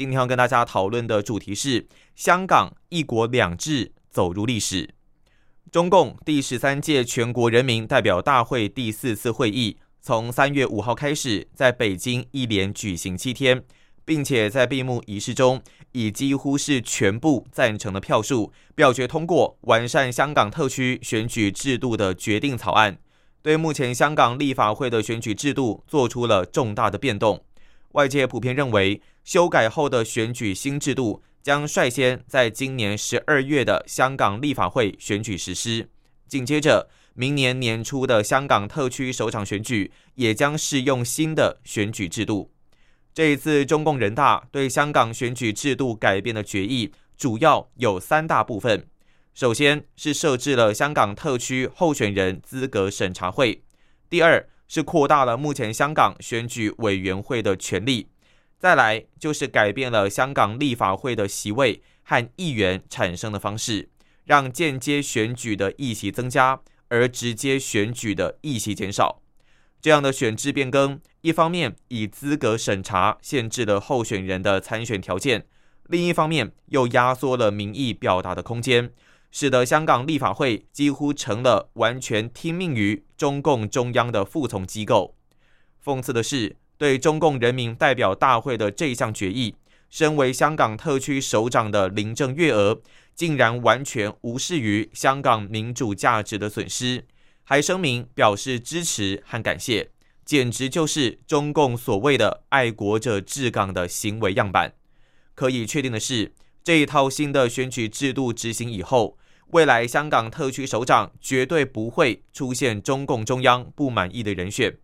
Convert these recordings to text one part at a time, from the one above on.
今天要跟大家讨论的主题是香港“一国两制”走入历史。中共第十三届全国人民代表大会第四次会议从三月五号开始，在北京一连举行七天，并且在闭幕仪式中以几乎是全部赞成的票数表决通过完善香港特区选举制度的决定草案。对目前香港立法会的选举制度做出了重大的变动。外界普遍认为，修改后的选举新制度将率先在今年十二月的香港立法会选举实施。紧接着，明年年初的香港特区首场选举也将适用新的选举制度。这一次中共人大对香港选举制度改变的决议，主要有三大部分。首先是设置了香港特区候选人资格审查会，第二是扩大了目前香港选举委员会的权利，再来就是改变了香港立法会的席位和议员产生的方式，让间接选举的议席增加，而直接选举的议席减少。这样的选制变更，一方面以资格审查限制了候选人的参选条件，另一方面又压缩了民意表达的空间。使得香港立法会几乎成了完全听命于中共中央的服从机构。讽刺的是，对中共人民代表大会的这项决议，身为香港特区首长的林郑月娥，竟然完全无视于香港民主价值的损失，还声明表示支持和感谢，简直就是中共所谓的爱国者治港的行为样板。可以确定的是。这一套新的选举制度执行以后，未来香港特区首长绝对不会出现中共中央不满意的人选，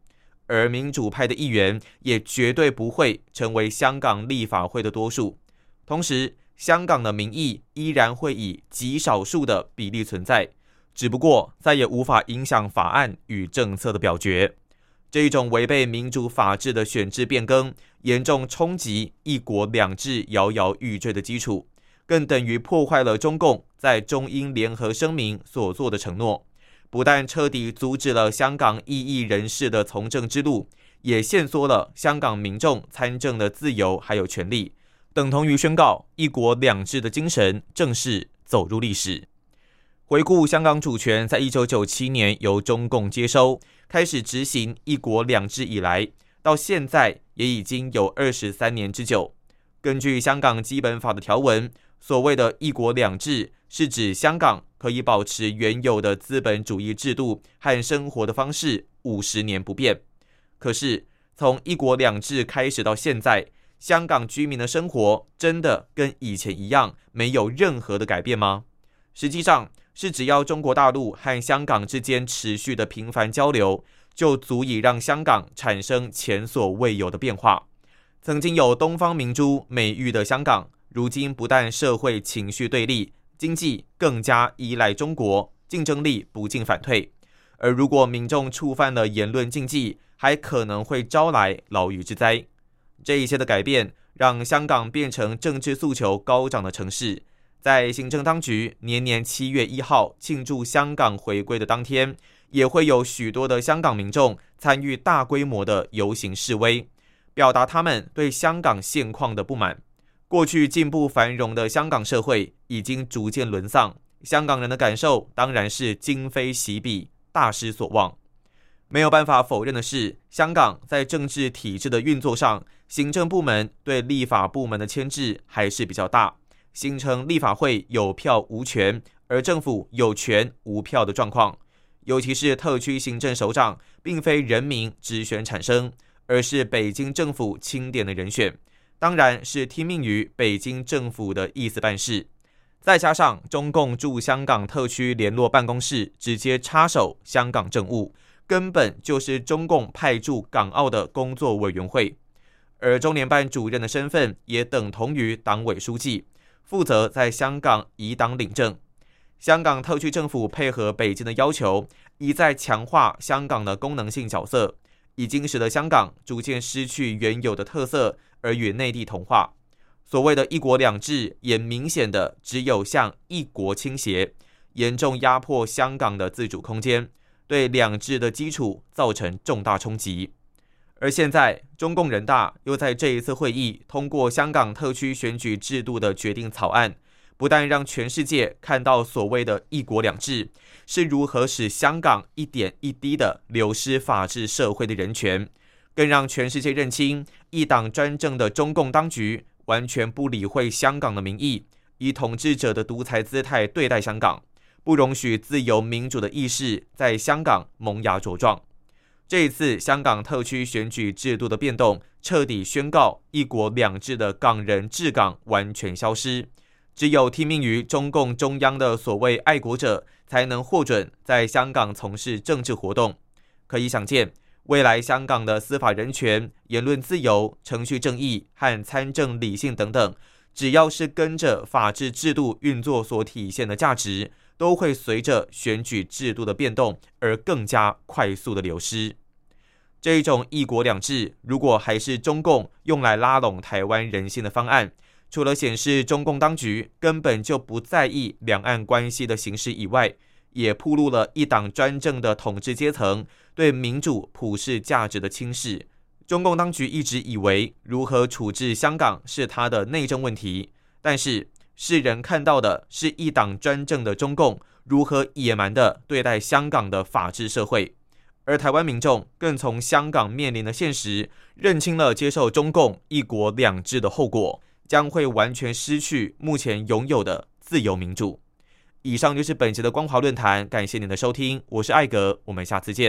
而民主派的议员也绝对不会成为香港立法会的多数。同时，香港的民意依然会以极少数的比例存在，只不过再也无法影响法案与政策的表决。这一种违背民主法治的选制变更，严重冲击“一国两制”摇摇欲坠的基础，更等于破坏了中共在中英联合声明所做的承诺。不但彻底阻止了香港异议人士的从政之路，也限缩了香港民众参政的自由还有权利，等同于宣告“一国两制”的精神正式走入历史。回顾香港主权，在一九九七年由中共接收。开始执行“一国两制”以来，到现在也已经有二十三年之久。根据香港基本法的条文，所谓的一国两制，是指香港可以保持原有的资本主义制度和生活的方式五十年不变。可是，从一国两制开始到现在，香港居民的生活真的跟以前一样，没有任何的改变吗？实际上，是只要中国大陆和香港之间持续的频繁交流，就足以让香港产生前所未有的变化。曾经有“东方明珠”美誉的香港，如今不但社会情绪对立，经济更加依赖中国，竞争力不进反退。而如果民众触犯了言论禁忌，还可能会招来牢狱之灾。这一切的改变，让香港变成政治诉求高涨的城市。在行政当局年年七月一号庆祝香港回归的当天，也会有许多的香港民众参与大规模的游行示威，表达他们对香港现况的不满。过去进步繁荣的香港社会已经逐渐沦丧，香港人的感受当然是今非昔比，大失所望。没有办法否认的是，香港在政治体制的运作上，行政部门对立法部门的牵制还是比较大。形成立法会有票无权，而政府有权无票的状况。尤其是特区行政首长，并非人民直选产生，而是北京政府钦点的人选，当然是听命于北京政府的意思办事。再加上中共驻香港特区联络办公室直接插手香港政务，根本就是中共派驻港澳的工作委员会。而中联办主任的身份也等同于党委书记，负责在香港以党领政。香港特区政府配合北京的要求，一再强化香港的功能性角色，已经使得香港逐渐失去原有的特色，而与内地同化。所谓的一国两制，也明显的只有向一国倾斜，严重压迫香港的自主空间，对两制的基础造成重大冲击。而现在，中共人大又在这一次会议通过香港特区选举制度的决定草案。不但让全世界看到所谓的一国两制是如何使香港一点一滴的流失法治社会的人权，更让全世界认清一党专政的中共当局完全不理会香港的民意，以统治者的独裁姿态对待香港，不容许自由民主的意识在香港萌芽茁壮。这一次香港特区选举制度的变动，彻底宣告一国两制的港人治港完全消失。只有听命于中共中央的所谓爱国者，才能获准在香港从事政治活动。可以想见，未来香港的司法人权、言论自由、程序正义和参政理性等等，只要是跟着法治制度运作所体现的价值，都会随着选举制度的变动而更加快速的流失。这种一国两制，如果还是中共用来拉拢台湾人心的方案。除了显示中共当局根本就不在意两岸关系的形势以外，也铺露了一党专政的统治阶层对民主普世价值的轻视。中共当局一直以为如何处置香港是他的内政问题，但是世人看到的是一党专政的中共如何野蛮地对待香港的法治社会，而台湾民众更从香港面临的现实认清了接受中共一国两制的后果。将会完全失去目前拥有的自由民主。以上就是本节的光华论坛，感谢您的收听，我是艾格，我们下次见。